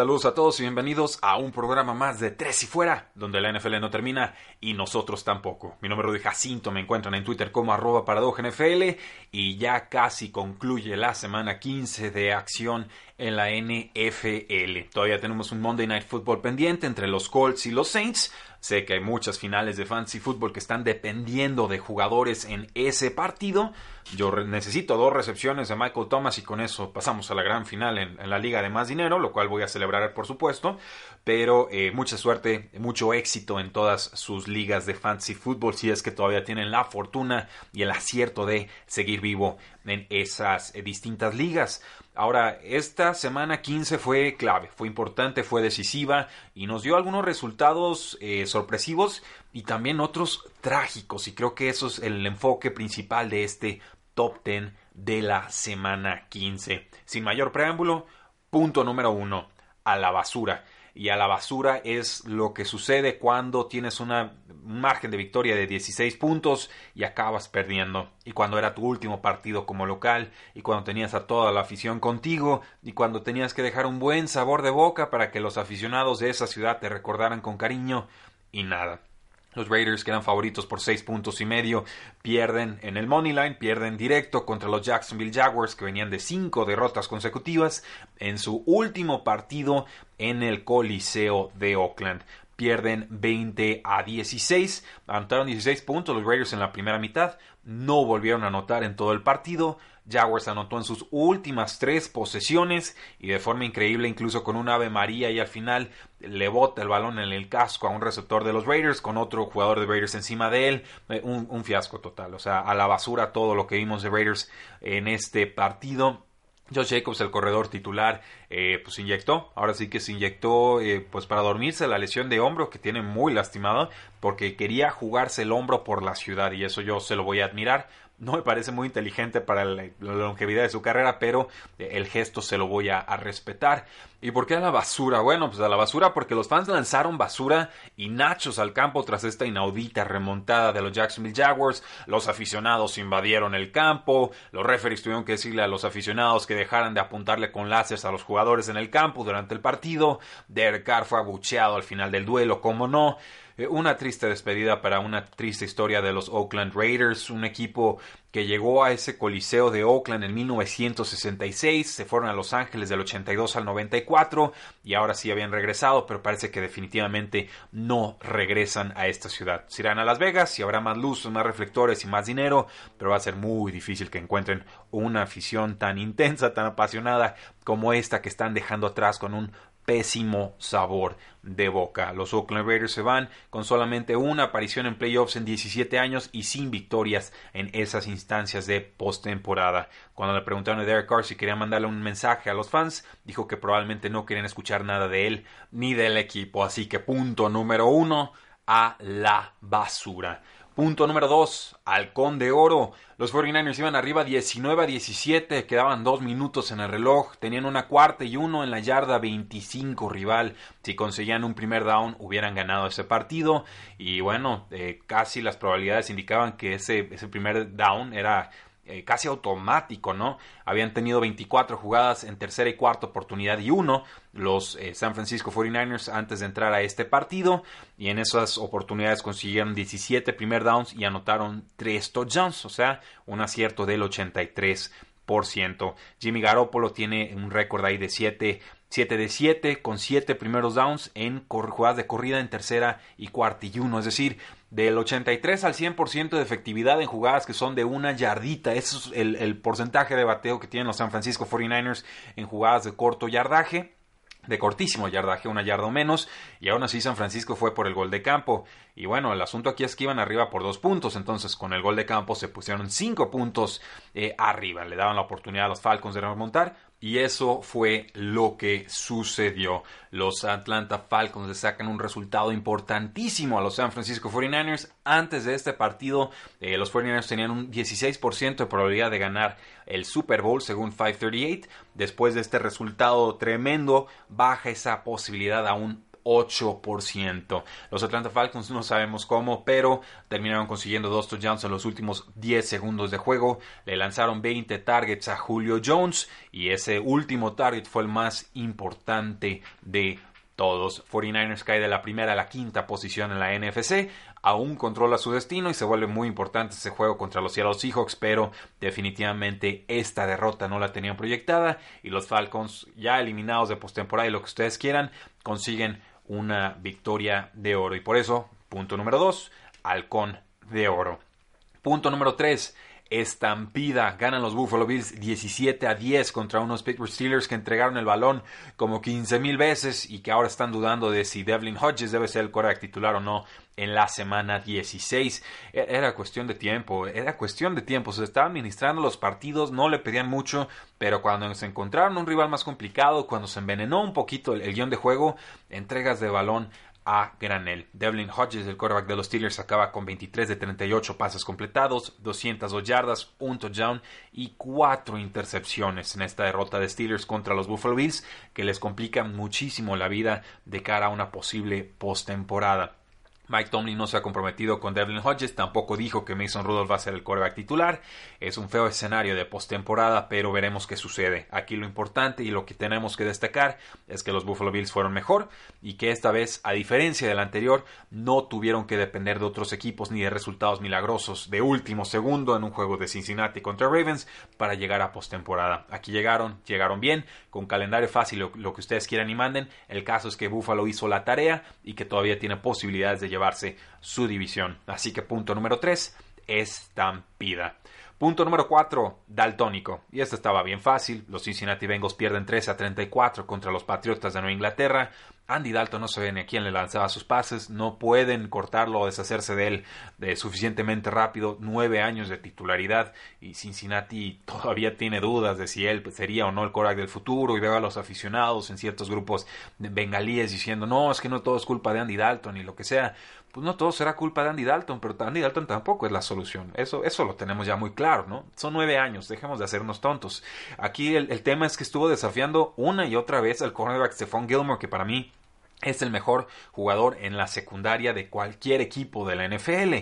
Saludos a todos y bienvenidos a un programa más de Tres y Fuera, donde la NFL no termina y nosotros tampoco. Mi nombre es Jacinto, me encuentran en Twitter como arroba y ya casi concluye la semana 15 de acción en la NFL. Todavía tenemos un Monday Night Football pendiente entre los Colts y los Saints. Sé que hay muchas finales de fantasy football que están dependiendo de jugadores en ese partido. Yo necesito dos recepciones de Michael Thomas y con eso pasamos a la gran final en, la liga de más dinero, lo cual voy a celebrar por supuesto. Pero eh, mucha suerte, mucho éxito en todas sus ligas de fantasy football si es que todavía tienen la fortuna y el acierto de seguir vivo en esas eh, distintas ligas. Ahora, esta semana 15 fue clave, fue importante, fue decisiva y nos dio algunos resultados eh, sorpresivos y también otros trágicos. Y creo que eso es el enfoque principal de este top 10 de la semana 15. Sin mayor preámbulo, punto número uno, a la basura y a la basura es lo que sucede cuando tienes una, un margen de victoria de 16 puntos y acabas perdiendo. Y cuando era tu último partido como local y cuando tenías a toda la afición contigo y cuando tenías que dejar un buen sabor de boca para que los aficionados de esa ciudad te recordaran con cariño y nada. Los Raiders, que eran favoritos por seis puntos y medio, pierden en el money line, pierden directo contra los Jacksonville Jaguars, que venían de cinco derrotas consecutivas en su último partido en el Coliseo de Oakland. Pierden 20 a 16, anotaron 16 puntos los Raiders en la primera mitad, no volvieron a anotar en todo el partido, Jaguars anotó en sus últimas tres posesiones y de forma increíble, incluso con un Ave María y al final le bota el balón en el casco a un receptor de los Raiders con otro jugador de Raiders encima de él. Eh, un, fiasco total, o sea, a la basura todo lo que vimos de Raiders en este partido. Josh Jacobs, el corredor titular, eh, pues inyectó, ahora sí que se inyectó eh, pues para dormirse la lesión de hombro que tiene muy lastimado porque quería jugarse el hombro por la ciudad y eso yo se lo voy a admirar no me parece muy inteligente para la, longevidad de su carrera, pero eh, el gesto se lo voy a, respetar. ¿Y por qué a la basura? Bueno, pues a la basura porque los fans lanzaron basura y nachos al campo tras esta inaudita remontada de los Jacksonville Jaguars. Los aficionados invadieron el campo. Los referees tuvieron que decirle a los aficionados que dejaran de apuntarle con láseres a los jugadores en el campo durante el partido. Derek Carr fue abucheado al final del duelo, como no. Eh, una triste despedida para una triste historia de los Oakland Raiders, un equipo que llegó a ese coliseo de Oakland en 1966, se fueron a Los Ángeles del 82 al 94 y ahora sí habían regresado, pero parece que definitivamente no regresan a esta ciudad. Se irán a Las Vegas y habrá más luz, más reflectores y más dinero, pero va a ser muy difícil que encuentren una afición tan intensa, tan apasionada como esta que están dejando atrás con un pésimo sabor de boca. Los Oakland Raiders se van con solamente una aparición en playoffs en 17 años y sin victorias en esas instancias de postemporada. Cuando le preguntaron a Derek Carr si quería mandarle un mensaje a los fans, dijo que probablemente no querían escuchar nada de él ni del equipo. Así que punto número uno a la basura. Punto número 2, Halcón de Oro. Los 49ers iban arriba 19 a 17, quedaban dos minutos en el reloj, tenían una cuarta y uno en la yarda 25 rival. Si conseguían un primer down, hubieran ganado ese partido. Y bueno, eh, casi las probabilidades indicaban que ese, ese primer down era eh, casi automático, ¿no? Habían tenido 24 jugadas en tercera y cuarta oportunidad y uno los eh, San Francisco 49ers antes de entrar a este partido y en esas oportunidades consiguieron 17 primer downs y anotaron 3 touchdowns, o sea, un acierto del 83%. Jimmy Garoppolo tiene un récord ahí de 7 7 de 7 con 7 primeros downs en jugadas de corrida en tercera y cuarta y uno. Es decir, del 83 al 100% de efectividad en jugadas que son de una yardita. Ese es el, porcentaje de bateo que tienen los San Francisco 49ers en jugadas de corto yardaje. de cortísimo yardaje, una yarda o menos, y aún así San Francisco fue por el gol de campo. Y bueno, el asunto aquí es que iban arriba por dos puntos, entonces con el gol de campo se pusieron cinco puntos eh, arriba, le daban la oportunidad a los Falcons de remontar, y eso fue lo que sucedió. Los Atlanta Falcons le sacan un resultado importantísimo a los San Francisco 49ers. Antes de este partido, eh, los 49ers tenían un 16% de probabilidad de ganar el Super Bowl según 538. Después de este resultado tremendo, baja esa posibilidad a un 8%. Los Atlanta Falcons no sabemos cómo, pero terminaron consiguiendo dos touchdowns en los últimos 10 segundos de juego. Le lanzaron 20 targets a Julio Jones y ese último target fue el más importante de todos. 49ers cae de la primera a la quinta posición en la NFC. Aún controla su destino y se vuelve muy importante ese juego contra los Seattle Seahawks, pero definitivamente esta derrota no la tenían proyectada y los Falcons ya eliminados de postemporada y lo que ustedes quieran consiguen una victoria de oro. Y por eso, punto número 2, halcón de oro. Punto número 3, estampida. Ganan los Buffalo Bills 17 a 10 contra unos Pittsburgh Steelers que entregaron el balón como 15 mil veces y que ahora están dudando de si Devlin Hodges debe ser el quarterback titular o no en la semana 16. E-, era cuestión de tiempo, era cuestión de tiempo. Se estaban administrando los partidos, no le pedían mucho, pero cuando se encontraron un rival más complicado, cuando se envenenó un poquito el, el guion de juego, entregas de balón a granel. Devlin Hodges, el quarterback de los Steelers, acaba con 23 de 38 pases completados, 202 yardas, un touchdown y cuatro intercepciones en esta derrota de Steelers contra los Buffalo Bills, que les complica muchísimo la vida de cara a una posible postemporada. Mike Tomlin no se ha comprometido con Devlin Hodges, tampoco dijo que Mason Rudolph va a ser el quarterback titular. Es un feo escenario de postemporada, pero veremos qué sucede. Aquí lo importante y lo que tenemos que destacar es que los Buffalo Bills fueron mejor y que esta vez, a diferencia del anterior, no tuvieron que depender de otros equipos ni de resultados milagrosos de último segundo en un juego de Cincinnati contra Ravens para llegar a postemporada. Aquí llegaron, llegaron bien, con calendario fácil, lo, lo que ustedes quieran y manden. El caso es que Buffalo hizo la tarea y que todavía tiene posibilidades de llevar llevarse su división. Así que punto número 3, estampida. Punto número 4, daltónico. Y esto estaba bien fácil. Los Cincinnati Bengals pierden 13 a 34 contra los Patriotas de Nueva Inglaterra. Andy Dalton no se ve ni a quién le lanzaba sus pases. No pueden cortarlo o deshacerse de él de suficientemente rápido. Nueve años de titularidad. Y Cincinnati todavía tiene dudas de si él sería o no el Korak del futuro. Y veo a los aficionados en ciertos grupos de bengalíes diciendo: No, es que no todo es culpa de Andy Dalton y lo que sea pues no todo será culpa de Andy Dalton, pero Andy Dalton tampoco es la solución. Eso, eso lo tenemos ya muy claro, ¿no? Son nueve años, dejemos de hacernos tontos. Aquí el, tema es que estuvo desafiando una y otra vez al cornerback Stephon Gilmore, que para mí es el mejor jugador en la secundaria de cualquier equipo de la NFL.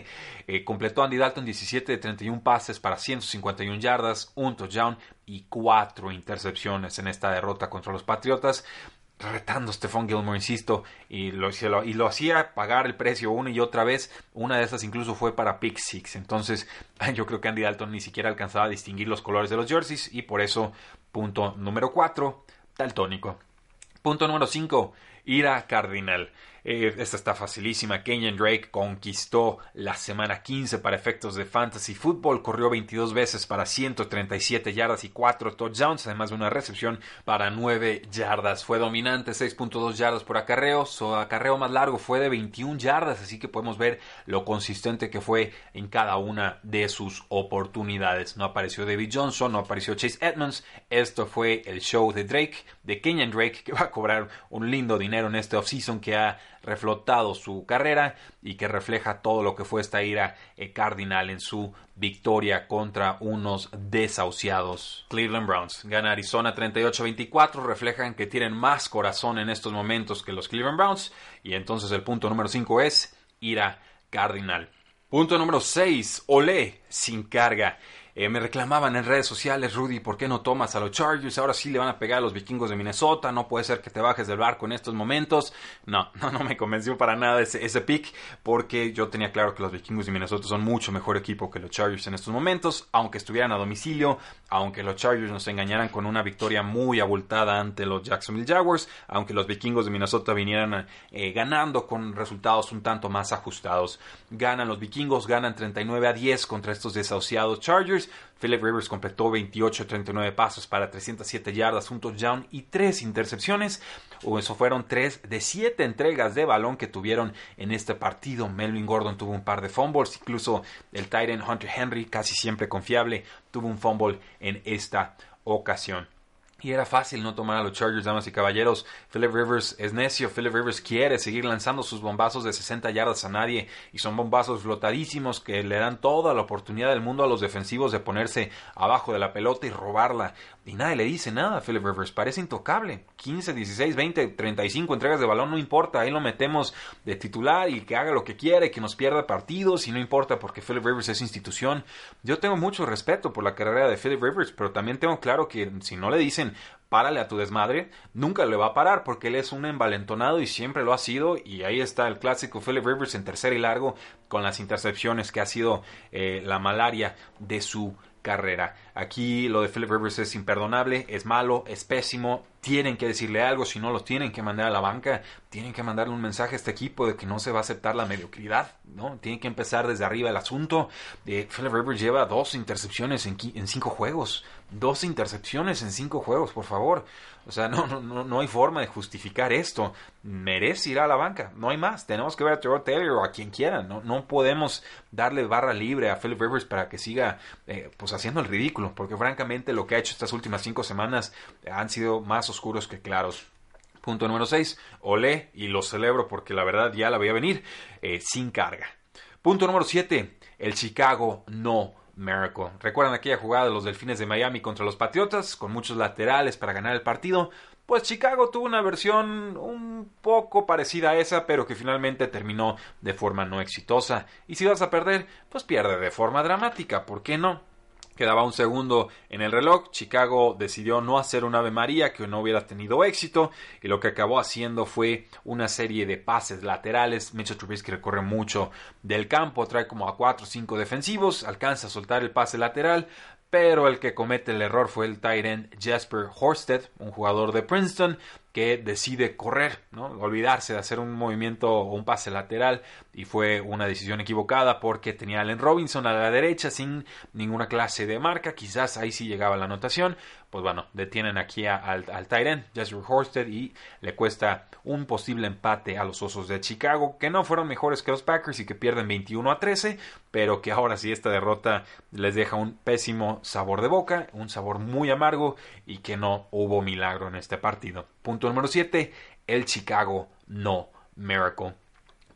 Eh, completó Andy Dalton 17 de 31 pases para 151 yardas, un touchdown y cuatro intercepciones en esta derrota contra los Patriotas retando a Stephon Gilmore, insisto, y lo, y lo hacía pagar el precio una y otra vez. Una de esas incluso fue para Pick Six. Entonces, yo creo que Andy Dalton ni siquiera alcanzaba a distinguir los colores de los jerseys y por eso, punto número 4, daltónico. Punto número 5, ira cardinal. Eh, esta está facilísima. Kenyan Drake conquistó la semana 15 para efectos de fantasy football. Corrió 22 veces para 137 yardas y 4 touchdowns, además de una recepción para 9 yardas. Fue dominante, 6.2 yardas por acarreo. Su acarreo más largo fue de 21 yardas, así que podemos ver lo consistente que fue en cada una de sus oportunidades. No apareció David Johnson, no apareció Chase Edmonds. Esto fue el show de Drake, de Kenyan Drake, que va a cobrar un lindo dinero en este offseason que ha reflotado su carrera y que refleja todo lo que fue esta ira eh, cardinal en su victoria contra unos desahuciados Cleveland Browns. Gana Arizona 38-24, reflejan que tienen más corazón en estos momentos que los Cleveland Browns y entonces el punto número 5 es ira cardinal. Punto número 6, Olé sin carga. Eh, me reclamaban en redes sociales, Rudy, ¿por qué no tomas a los Chargers? Ahora sí le van a pegar a los vikingos de Minnesota, no puede ser que te bajes del barco en estos momentos. No, no, no me convenció para nada ese, ese pick, porque yo tenía claro que los vikingos de Minnesota son mucho mejor equipo que los Chargers en estos momentos, aunque estuvieran a domicilio, aunque los Chargers nos engañaran con una victoria muy abultada ante los Jacksonville Jaguars, aunque los vikingos de Minnesota vinieran eh, ganando con resultados un tanto más ajustados. Ganan los vikingos, ganan 39 a 10 contra estos desahuciados Chargers Rivers. Philip Rivers completó 28-39 pasos para 307 yardas, un touchdown y 3 intercepciones. O eso fueron 3 de 7 entregas de balón que tuvieron en este partido. Melvin Gordon tuvo un par de fumbles, incluso el Titan Hunter Henry, casi siempre confiable, tuvo un fumble en esta ocasión. Y era fácil no tomar a los Chargers, damas y caballeros. Philip Rivers es necio. Philip Rivers quiere seguir lanzando sus bombazos de 60 yardas a nadie. Y son bombazos flotadísimos que le dan toda la oportunidad del mundo a los defensivos de ponerse abajo de la pelota y robarla. Y nadie le dice nada a Philip Rivers. Parece intocable. 15, 16, 20, 35 entregas de balón, no importa. Ahí lo metemos de titular y que haga lo que quiere, que nos pierda partidos. Y no importa porque Philip Rivers es institución. Yo tengo mucho respeto por la carrera de Philip Rivers, pero también tengo claro que si no le dicen párale a tu desmadre, nunca le va a parar porque él es un envalentonado y siempre lo ha sido. Y ahí está el clásico Philip Rivers en tercera y largo con las intercepciones que ha sido eh, la malaria de su carrera. Aquí lo de Philip Rivers es imperdonable, es malo, es pésimo. Tienen que decirle algo, si no los tienen que mandar a la banca, tienen que mandarle un mensaje a este equipo de que no se va a aceptar la mediocridad, ¿no? Tienen que empezar desde arriba el asunto. Eh, Philip Rivers lleva dos intercepciones en, cinco juegos. Dos intercepciones en cinco juegos, por favor. O sea, no, no, no hay forma de justificar esto. Merece ir a la banca. No hay más. Tenemos que ver a Terrell Taylor o a quien quiera. No, no podemos darle barra libre a Philip Rivers para que siga eh, pues haciendo el ridículo. Porque francamente lo que ha hecho estas últimas cinco semanas han sido más oscuros que claros. Punto número 6. Olé y lo celebro porque la verdad ya la voy a venir eh, sin carga. Punto número 7. El Chicago no Miracle. ¿Recuerdan aquella jugada de los Delfines de Miami contra los Patriotas con muchos laterales para ganar el partido? Pues Chicago tuvo una versión un poco parecida a esa, pero que finalmente terminó de forma no exitosa. Y si vas a perder, pues pierde de forma dramática, ¿por qué no? Quedaba un segundo en el reloj. Chicago decidió no hacer un Ave María que no hubiera tenido éxito. Y lo que acabó haciendo fue una serie de pases laterales. Mitchell Trubisky recorre mucho del campo, trae como a 4 o 5 defensivos, alcanza a soltar el pase lateral. Pero el que comete el error fue el tight end Jasper Horsted, un jugador de Princeton, que decide correr, olvidarse de hacer un movimiento o un pase lateral y fue una decisión equivocada porque tenía a Allen Robinson a la derecha sin ninguna clase de marca, quizás ahí sí llegaba la anotación, pues bueno, detienen aquí al, al Tyrant, Horsted y le cuesta un posible empate a los Osos de Chicago, que no fueron mejores que los Packers y que pierden 21 a 13, pero que ahora sí esta derrota les deja un pésimo sabor de boca, un sabor muy amargo y que no hubo milagro en este partido. Número 7, el Chicago no Miracle.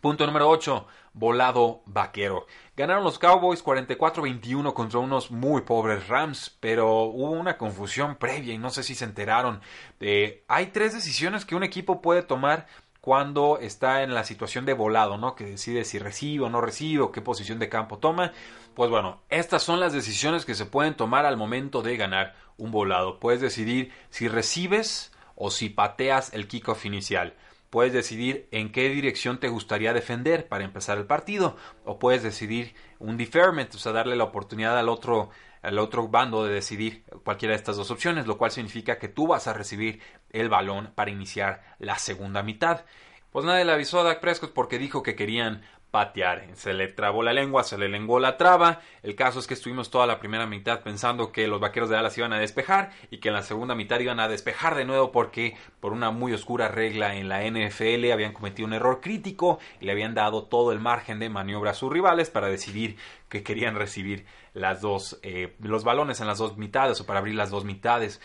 Punto número 8, volado vaquero. Ganaron los Cowboys 44-21 contra unos muy pobres Rams, pero hubo una confusión previa y no sé si se enteraron. de hay tres decisiones que un equipo puede tomar cuando está en la situación de volado, ¿no? Que decide si recibe o no recibe o qué posición de campo toma. Pues bueno, estas son las decisiones que se pueden tomar al momento de ganar un volado. Puedes decidir si recibes o si pateas el kickoff inicial. Puedes decidir en qué dirección te gustaría defender para empezar el partido. O puedes decidir un deferment, o sea, darle la oportunidad al otro, al otro bando de decidir cualquiera de estas dos opciones, lo cual significa que tú vas a recibir el balón para iniciar la segunda mitad. Pues nadie le avisó a Dak Prescott porque dijo que querían patear. Se le trabó la lengua, se le lenguó la traba. El caso es que estuvimos toda la primera mitad pensando que los vaqueros de Dallas iban a despejar y que en la segunda mitad iban a despejar de nuevo porque por una muy oscura regla en la NFL habían cometido un error crítico y le habían dado todo el margen de maniobra a sus rivales para decidir que querían recibir las dos, eh, los balones en las dos mitades o para abrir las dos mitades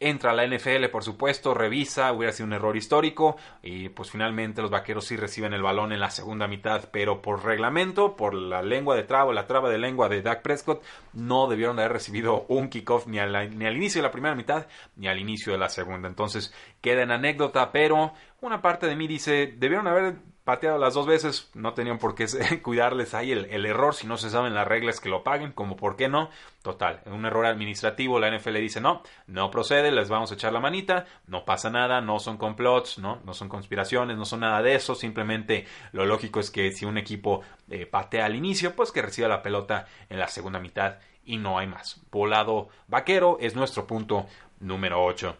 entra a la NFL, por supuesto, revisa, hubiera sido un error histórico y pues finalmente los vaqueros sí reciben el balón en la segunda mitad, pero por reglamento, por la lengua de traba, la traba de lengua de Dak Prescott, no debieron haber recibido un kickoff ni, ni al inicio de la primera mitad ni al inicio de la segunda. Entonces queda en anécdota, pero una parte de mí dice, debieron haber pateado las dos veces, no tenían por qué cuidarles ahí el, error, si no se saben las reglas que lo paguen, como por qué no. Total, un error administrativo, la NFL dice no, no procede, les vamos a echar la manita, no pasa nada, no son complots, no, no son conspiraciones, no son nada de eso, simplemente lo lógico es que si un equipo eh, patea al inicio, pues que reciba la pelota en la segunda mitad y no hay más. Volado vaquero es nuestro punto número 8.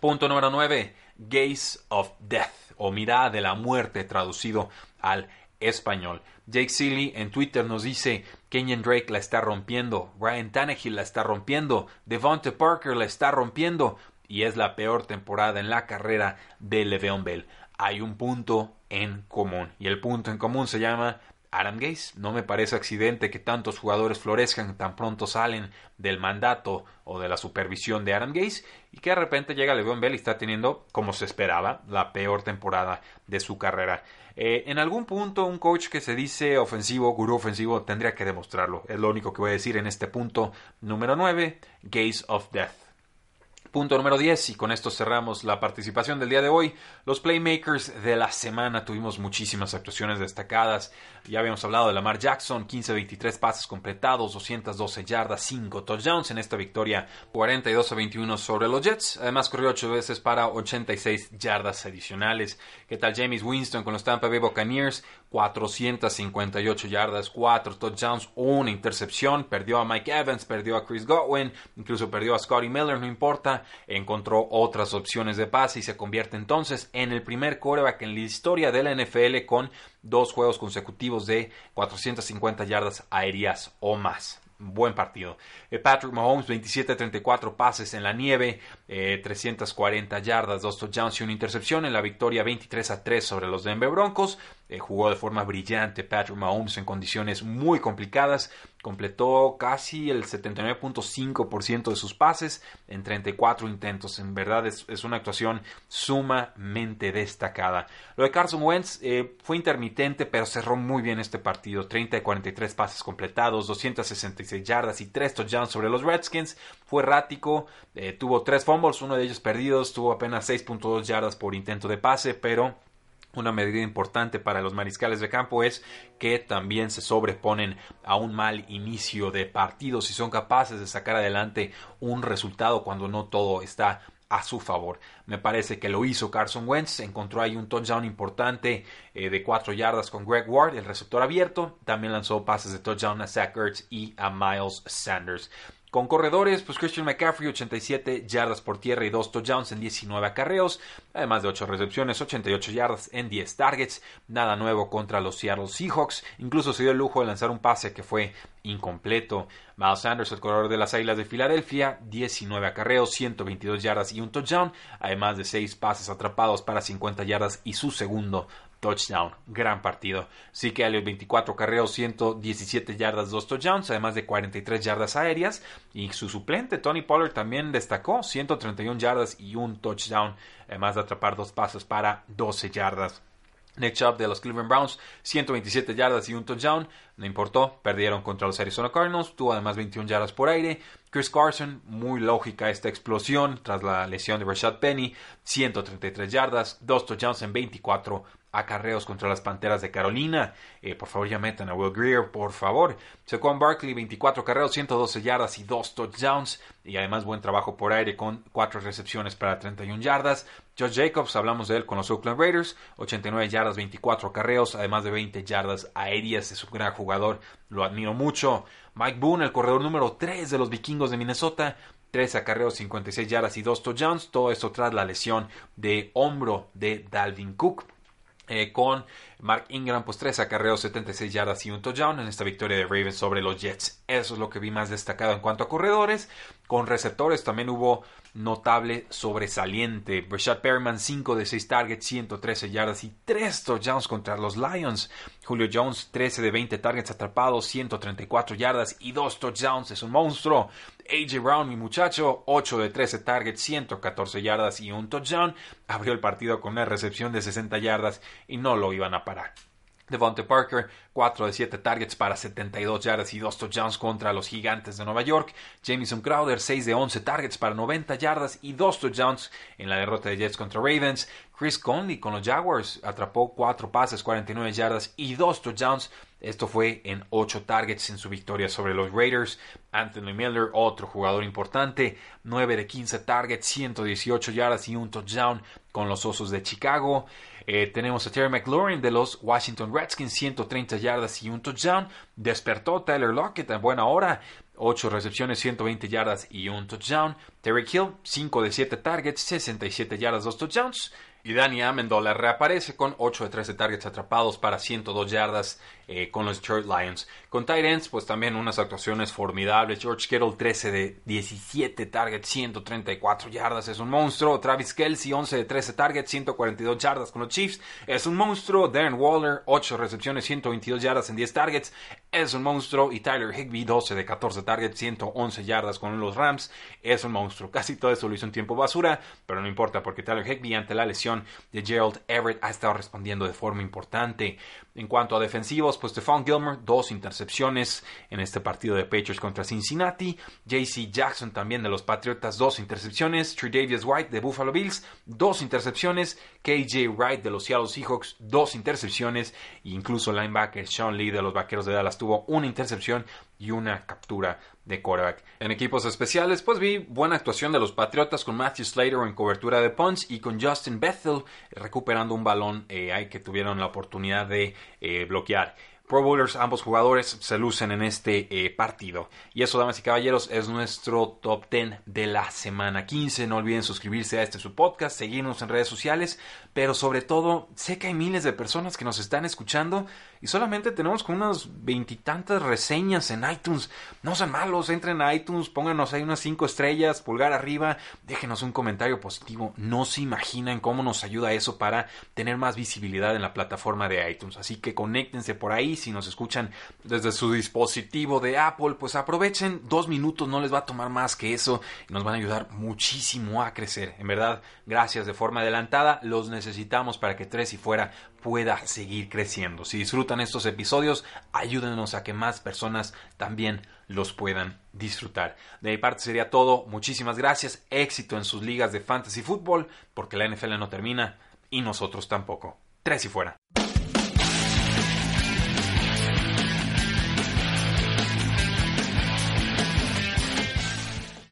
Punto número 9, Gaze of Death o mirada de la muerte traducido al español. Jake Seeley en Twitter nos dice, Kenyon Drake la está rompiendo, Ryan Tannehill la está rompiendo, Devonta Parker la está rompiendo y es la peor temporada en la carrera de Le'Veon Bell. Hay un punto en común y el punto en común se llama Adam Gaze. No me parece accidente que tantos jugadores florezcan tan pronto salen del mandato o de la supervisión de Adam Gaze y que de repente llega Le'Veon Bell y está teniendo, como se esperaba, la peor temporada de su carrera. Eh, en algún punto un coach que se dice ofensivo, gurú ofensivo, tendría que demostrarlo. Es lo único que voy a decir en este punto número 9, Gaze of Death. Punto número 10 y con esto cerramos la participación del día de hoy. Los playmakers de la semana tuvimos muchísimas actuaciones destacadas. Ya habíamos hablado de Lamar Jackson, 15-23 pases completados, 212 yardas, 5 touchdowns en esta victoria 42-21 sobre los Jets. Además corrió 8 veces para 86 yardas adicionales. ¿Qué tal James Winston con los Tampa Bay Buccaneers? 458 yardas, 4 touchdowns, una intercepción. Perdió a Mike Evans, perdió a Chris Godwin, incluso perdió a Scotty Miller, no importa. Encontró otras opciones de pase y se convierte entonces en el primer quarterback en la historia de la NFL con dos juegos consecutivos de 450 yardas aéreas o más buen partido. Eh, Patrick Mahomes, 27-34 pases en la nieve, 340 eh, yardas, dos touchdowns y una intercepción en la victoria 23 a 3 sobre los Denver Broncos. Eh, jugó de forma brillante Patrick Mahomes en condiciones muy complicadas. Completó casi el 79.5% de sus pases en 34 intentos. En verdad es, una actuación sumamente destacada. Lo de Carson Wentz eh, fue intermitente, pero cerró muy bien este partido. 30 de 43 pases completados, 266 yardas y 3 touchdowns sobre los Redskins. Fue errático, eh, tuvo 3 fumbles, uno de ellos perdidos, tuvo apenas 6.2 yardas por intento de pase, pero una medida importante para los mariscales de campo es que también se sobreponen a un mal inicio de partidos y son capaces de sacar adelante un resultado cuando no todo está a su favor. Me parece que lo hizo Carson Wentz, encontró ahí un touchdown importante eh, de 4 yardas con Greg Ward, el receptor abierto, también lanzó pases de touchdown a Zach Ertz y a Miles Sanders. Con corredores, pues Christian McCaffrey, 87 yardas por tierra y 2 touchdowns en 19 acarreos, además de 8 recepciones, 88 yardas en 10 targets, nada nuevo contra los Seattle Seahawks, incluso se dio el lujo de lanzar un pase que fue incompleto. Miles Sanders, el corredor de las Águilas de Filadelfia, 19 acarreos, 122 yardas y un touchdown, además de 6 pases atrapados para 50 yardas y su segundo touchdown. Gran partido. Sí que Elliott 24 carreos, 117 yardas, 2 touchdowns, además de 43 yardas aéreas. Y su suplente, Tony Pollard, también destacó 131 yardas y un touchdown, además de atrapar dos pasos para 12 yardas. Nick Chubb de los Cleveland Browns, 127 yardas y un touchdown. No importó, perdieron contra los Arizona Cardinals. Tuvo además 21 yardas por aire. Chris Carson, muy lógica esta explosión tras la lesión de Rashad Penny, 133 yardas, dos touchdowns en 24 acarreos contra las Panteras de Carolina. Eh, por favor, ya metan a Will Greer, por favor. Saquon Barkley, 24 carreos, 112 yardas y 2 touchdowns. Y además buen trabajo por aire con 4 recepciones para 31 yardas. Josh Jacobs, hablamos de él con los Oakland Raiders, 89 yardas, 24 carreos, además de 20 yardas aéreas. Es un gran jugador, lo admiro mucho. Mike Boone, el corredor número 3 de los vikingos de Minnesota, 3 acarreos, 56 yardas y 2 touchdowns. Todo esto tras la lesión de hombro de Dalvin Cook. Eh, con Mark Ingram, pues 3 acarreos, 76 yardas y un touchdown en esta victoria de Ravens sobre los Jets. Eso es lo que vi más destacado en cuanto a corredores. Con receptores también hubo notable sobresaliente. Brashad Perryman, 5 de 6 targets, 113 yardas y 3 touchdowns contra los Lions. Julio Jones, 13 de 20 targets atrapados, 134 yardas y 2 touchdowns. Es un monstruo. AJ Brown, mi muchacho, 8 de 13 targets, 114 yardas y un touchdown. Abrió el partido con una recepción de 60 yardas y no lo iban a parar. Devonte Parker, 4 de 7 targets para 72 yardas y 2 touchdowns contra los Gigantes de Nueva York. Jamison Crowder, 6 de 11 targets para 90 yardas y 2 touchdowns en la derrota de Jets contra Ravens. Chris Conley con los Jaguars atrapó 4 pases, 49 yardas y 2 touchdowns. Esto fue en 8 targets en su victoria sobre los Raiders. Anthony Miller, otro jugador importante, 9 de 15 targets, 118 yardas y un touchdown con los Osos de Chicago. Eh, tenemos a Terry McLaurin de los Washington Redskins, 130 yardas y un touchdown. Despertó Tyler Lockett en buena hora, 8 recepciones, 120 yardas y un touchdown. Terry Hill, 5 de 7 targets, 67 yardas, 2 touchdowns. Y Danny Amendola reaparece con 8 de 13 targets atrapados para 102 yardas eh, con los Detroit Lions. Con Titans, pues también unas actuaciones formidables. George Kittle 13 de 17 targets, 134 yardas, es un monstruo. Travis Kelsey 11 de 13 targets, 142 yardas con los Chiefs, es un monstruo. Darren Waller 8 recepciones, 122 yardas en 10 targets, es un monstruo. Y Tyler Higbee 12 de 14 targets, 111 yardas con los Rams, es un monstruo. Casi todo eso lo hizo en tiempo basura, pero no importa porque Tyler Higbee ante la lesión de Gerald Everett ha estado respondiendo de forma importante. En cuanto a defensivos, pues Stephon Gilmer, dos intercepciones en este partido de Patriots contra Cincinnati. JC Jackson también de los Patriotas, dos intercepciones. Davis White de Buffalo Bills, dos intercepciones. KJ Wright de los Seattle Seahawks, dos intercepciones. E incluso linebacker Sean Lee de los Vaqueros de Dallas tuvo una intercepción y una captura de quarterback. En equipos especiales, pues vi buena actuación de los Patriotas con Matthew Slater en cobertura de punch y con Justin Bethel recuperando un balón eh, que tuvieron la oportunidad de eh, bloquear. Pro Bowlers, ambos jugadores se lucen en este eh, partido. Y eso, damas y caballeros, es nuestro top 10 de la semana 15. No olviden suscribirse a este su podcast, seguirnos en redes sociales, pero sobre todo, sé que hay miles de personas que nos están escuchando y solamente tenemos con unas veintitantas reseñas en iTunes. No sean malos, entren a iTunes, pónganos ahí unas cinco estrellas, pulgar arriba, déjenos un comentario positivo. No se imaginan cómo nos ayuda eso para tener más visibilidad en la plataforma de iTunes. Así que conéctense por ahí, si nos escuchan desde su dispositivo de Apple, pues aprovechen, dos minutos no les va a tomar más que eso nos van a ayudar muchísimo a crecer. En verdad, gracias de forma adelantada, los necesitamos para que Tres y Fuera pueda seguir creciendo. Si disfrutan estos episodios, ayúdenos a que más personas también los puedan disfrutar. De mi parte sería todo. Muchísimas gracias. Éxito en sus ligas de fantasy fútbol, porque la NFL no termina y nosotros tampoco. Tres y fuera.